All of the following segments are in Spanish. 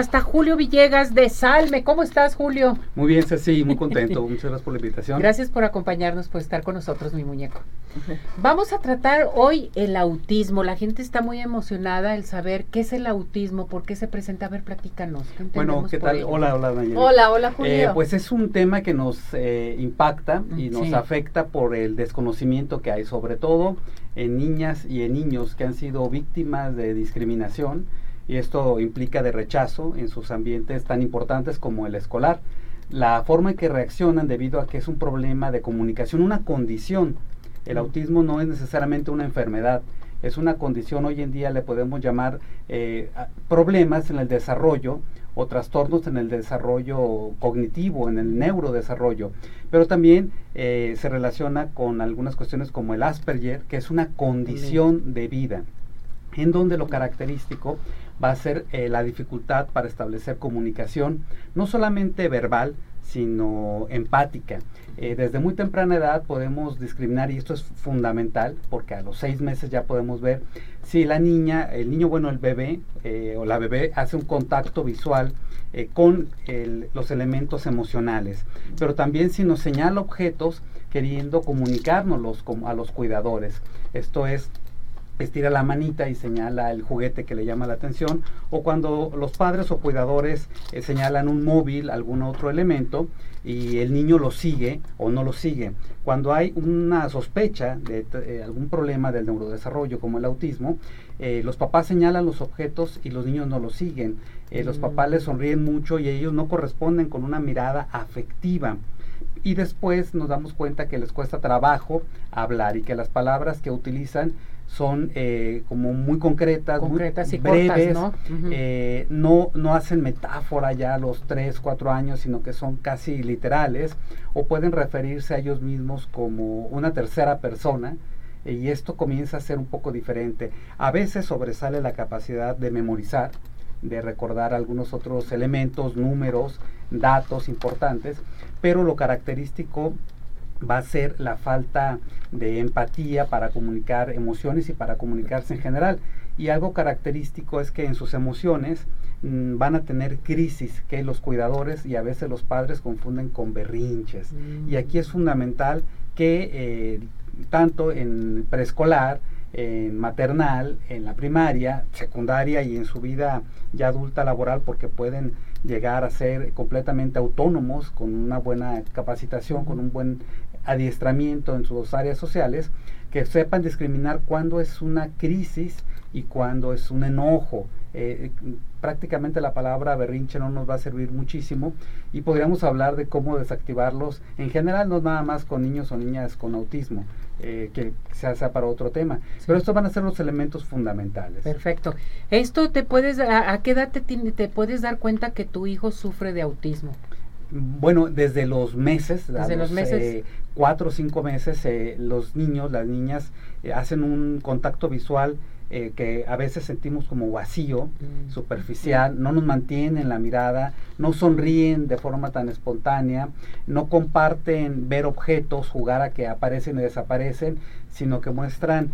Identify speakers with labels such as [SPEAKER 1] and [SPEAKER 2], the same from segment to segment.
[SPEAKER 1] hasta Julio Villegas de Salme. ¿Cómo estás, Julio?
[SPEAKER 2] Muy bien, Ceci, muy contento. Muchas gracias por la invitación.
[SPEAKER 1] Gracias por acompañarnos, por estar con nosotros, mi muñeco. Vamos a tratar hoy el autismo. La gente está muy emocionada el saber qué es el autismo, por qué se presenta. A ver, platícanos.
[SPEAKER 2] bueno, ¿qué tal? Hola, hola,
[SPEAKER 1] Daniela. Hola, hola, Julio.
[SPEAKER 2] Eh, pues es un tema que nos eh, impacta y nos afecta por el desconocimiento que hay, sobre todo en niñas y en niños que han sido víctimas de discriminación y esto implica de rechazo en sus ambientes tan importantes como el escolar. La forma en que reaccionan debido a que es un problema de comunicación, una condición. El autismo no es necesariamente una enfermedad, es una condición, hoy en día le podemos llamar eh, problemas en el desarrollo o trastornos en el desarrollo cognitivo, en el neurodesarrollo, pero también eh, se relaciona con algunas cuestiones como el Asperger, que es una condición de vida, en donde lo característico va a ser eh, la dificultad para establecer comunicación, no solamente verbal, sino empática. Eh, desde muy temprana edad podemos discriminar y esto es fundamental porque a los seis meses ya podemos ver si la niña, el niño, bueno, el bebé eh, o la bebé hace un contacto visual con los elementos emocionales, pero también si nos señala objetos queriendo comunicárnoslos a los cuidadores. Esto es estira la manita y señala el juguete que le llama la atención, o cuando los padres o cuidadores eh, señalan un móvil, algún otro elemento, y el niño lo sigue o no lo sigue. Cuando hay una sospecha de eh, algún problema del neurodesarrollo, como el autismo, eh, los papás señalan los objetos y los niños no los siguen. Los mm. papás les sonríen mucho y ellos no corresponden con una mirada afectiva y después nos damos cuenta que les cuesta trabajo hablar y que las palabras que utilizan son eh, como muy concretas,
[SPEAKER 1] concretas
[SPEAKER 2] muy
[SPEAKER 1] y breves, ¿no?
[SPEAKER 2] Eh, ¿no? ¿no? hacen metáfora ya a los 3, 4 años, sino que son casi literales, o pueden referirse a ellos mismos como una tercera persona, y esto comienza a ser un poco diferente. A veces sobresale la capacidad de memorizar, de recordar algunos otros elementos, números, datos importantes, pero lo característico va a ser la falta de empatía para comunicar emociones y para comunicarse en general. Y algo característico es que en sus emociones mm, van a tener crisis que los cuidadores y a veces los padres confunden con berrinches. Y aquí es fundamental que eh, tanto en preescolar, en maternal, en la primaria, secundaria y en su vida ya adulta laboral, porque pueden llegar a ser completamente autónomos con una buena capacitación, con un buen adiestramiento en sus áreas sociales, que sepan discriminar cuándo es una crisis y cuándo es un enojo. Eh, prácticamente la palabra berrinche no nos va a servir muchísimo y podríamos hablar de cómo desactivarlos en general, no nada más con niños o niñas con autismo, eh, que se hace para otro tema. Pero estos van a ser los elementos fundamentales.
[SPEAKER 1] Perfecto. Esto te puedes, ¿a, qué edad te, te puedes dar cuenta que tu hijo sufre de autismo?
[SPEAKER 2] Bueno, desde los meses,
[SPEAKER 1] desde los, meses.
[SPEAKER 2] Eh, cuatro o cinco meses, eh, los niños, las niñas eh, hacen un contacto visual eh, que a veces sentimos como vacío, mm. superficial, no nos mantienen la mirada, no sonríen de forma tan espontánea, no comparten ver objetos, jugar a que aparecen y desaparecen, sino que muestran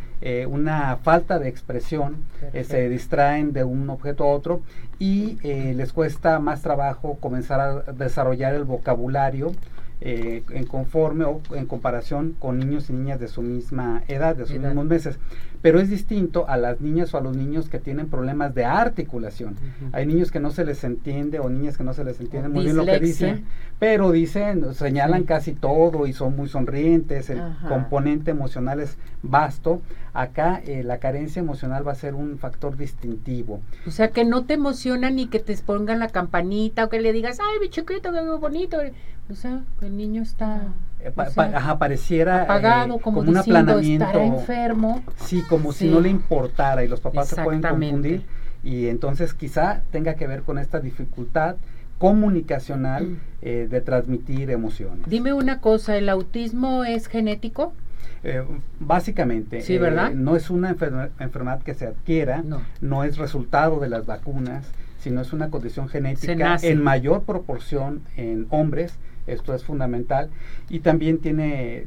[SPEAKER 2] una falta de expresión, se distraen de un objeto a otro y les cuesta más trabajo comenzar a desarrollar el vocabulario, eh, en conforme o en comparación con niños y niñas de su misma edad, de sus mismos meses. Pero es distinto a las niñas o a los niños que tienen problemas de articulación. Hay niños que no se les entiende o niñas que no se les entiende muy bien lo que dicen, pero dicen, señalan casi todo y son muy sonrientes, el componente emocional es vasto. Acá eh, la carencia emocional va a ser un factor distintivo.
[SPEAKER 1] O sea, que no te emociona ni que te pongan la campanita o que le digas, ay, mi chiquito, qué bonito. O sea, el niño está
[SPEAKER 2] eh, ajá, pareciera
[SPEAKER 1] apagado,
[SPEAKER 2] eh,
[SPEAKER 1] como, un aplanamiento. enfermo.
[SPEAKER 2] Sí, como si no le importara y los papás se pueden confundir y entonces quizá tenga que ver con esta dificultad comunicacional mm. eh, de transmitir emociones.
[SPEAKER 1] Dime una cosa, ¿el autismo es genético?
[SPEAKER 2] básicamente,
[SPEAKER 1] sí, ¿verdad?
[SPEAKER 2] no es una enfermedad que se adquiera, no. no es resultado de las vacunas, sino es una condición genética en mayor proporción en hombres esto es fundamental. Y también tiene,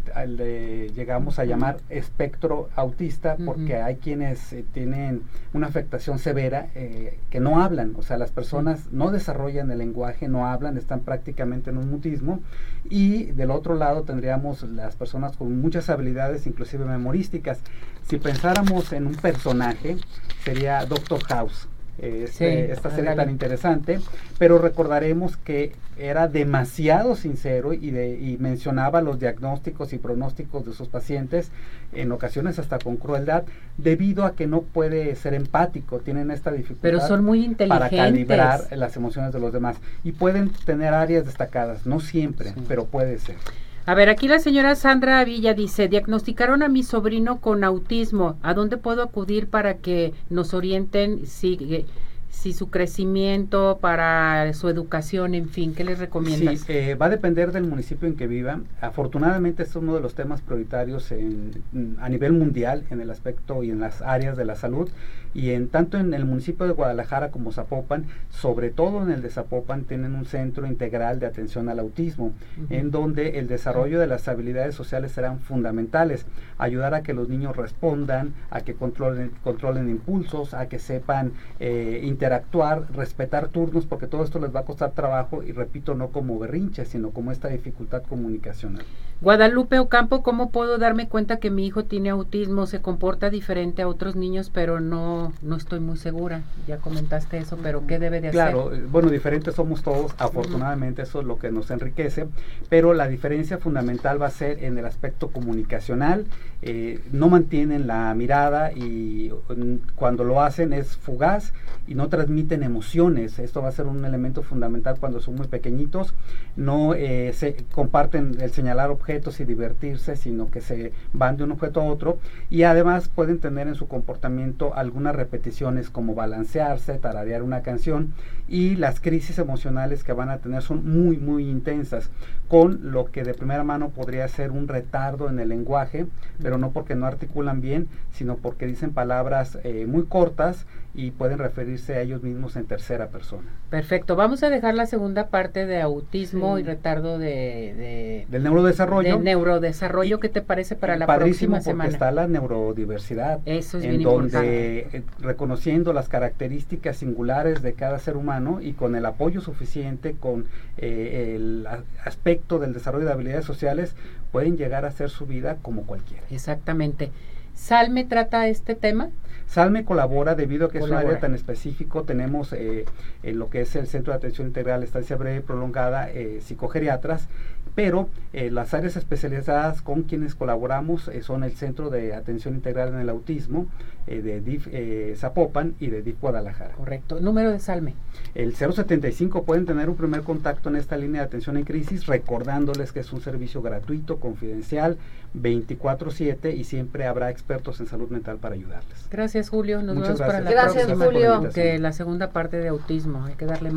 [SPEAKER 2] llegamos a llamar espectro autista, porque hay quienes eh, tienen una afectación severa eh, que no hablan, o sea, las personas no desarrollan el lenguaje, no hablan, están prácticamente en un mutismo. Y del otro lado tendríamos las personas con muchas habilidades, inclusive memorísticas. Si pensáramos en un personaje, sería Doctor House este, esta serie tan interesante, pero recordaremos que era demasiado sincero y, de, y mencionaba los diagnósticos y pronósticos de sus pacientes, en ocasiones hasta con crueldad, debido a que no puede ser empático, tienen esta dificultad
[SPEAKER 1] pero son muy
[SPEAKER 2] para calibrar las emociones de los demás. Y pueden tener áreas destacadas, no siempre, pero puede ser.
[SPEAKER 1] A ver, aquí la señora Sandra Villa dice, diagnosticaron a mi sobrino con autismo. ¿A dónde puedo acudir para que nos orienten si, si su crecimiento, para su educación, en fin? ¿Qué les recomiendas?
[SPEAKER 2] Sí, eh, va a depender del municipio en que viva. Afortunadamente es uno de los temas prioritarios en, a nivel mundial en el aspecto y en las áreas de la salud y en tanto en el municipio de Guadalajara como Zapopan, sobre todo en el de Zapopan, tienen un centro integral de atención al autismo, en donde el desarrollo de las habilidades sociales serán fundamentales, ayudar a que los niños respondan, a que controlen, controlen impulsos, a que sepan eh, interactuar, respetar turnos, porque todo esto les va a costar trabajo y repito, no como berrinche, sino como esta dificultad comunicacional.
[SPEAKER 1] Guadalupe Ocampo, ¿cómo puedo darme cuenta que mi hijo tiene autismo? Se comporta diferente a otros niños, pero no, no estoy muy segura. Ya comentaste eso, pero ¿qué debe de
[SPEAKER 2] hacer? Claro, eh, bueno, diferentes somos todos, afortunadamente eso es lo que nos enriquece, pero la diferencia fundamental va a ser en el aspecto comunicacional. Eh, no mantienen la mirada y mm, cuando lo hacen es fugaz y no transmiten emociones. Esto va a ser un elemento fundamental cuando son muy pequeñitos. No eh, se comparten el señalar objetos y divertirse, sino que se van de un objeto a otro y además pueden tener en su comportamiento repeticiones como balancearse, tararear una canción y las crisis emocionales que van a tener son muy muy intensas con lo que de primera mano podría ser un retardo en el lenguaje, pero no porque no articulan bien, sino porque dicen palabras eh, muy cortas y pueden referirse a ellos mismos en tercera persona.
[SPEAKER 1] Perfecto, vamos a dejar la segunda parte de autismo y retardo de,
[SPEAKER 2] del neurodesarrollo.
[SPEAKER 1] Del neurodesarrollo, ¿qué te parece para la próxima semana?
[SPEAKER 2] Porque está la neurodiversidad,
[SPEAKER 1] Eso es
[SPEAKER 2] en donde eh, reconociendo las características singulares de cada ser humano y con el apoyo suficiente, con eh, el aspecto del desarrollo de habilidades sociales, pueden llegar a hacer su vida como cualquiera.
[SPEAKER 1] Exactamente. ¿Salme trata este tema?
[SPEAKER 2] Salme colabora debido a que es un área tan específico. Tenemos eh, en lo que es el Centro de Atención Integral, Estancia Breve y Prolongada, eh, psicogeriatras, pero eh, las áreas especializadas con quienes colaboramos son el Centro de Atención Integral en el Autismo de DIF Zapopan y de DIF Guadalajara.
[SPEAKER 1] Correcto. Número de Salme.
[SPEAKER 2] El 075 pueden tener un primer contacto en esta línea de atención en crisis, recordándoles que es un servicio gratuito, confidencial, 24/7 y siempre habrá expertos en salud mental para ayudarles.
[SPEAKER 1] Gracias Julio, nos vemos para la
[SPEAKER 3] gracias,
[SPEAKER 1] próxima
[SPEAKER 3] Julio.
[SPEAKER 1] que la segunda parte de autismo, hay que darle más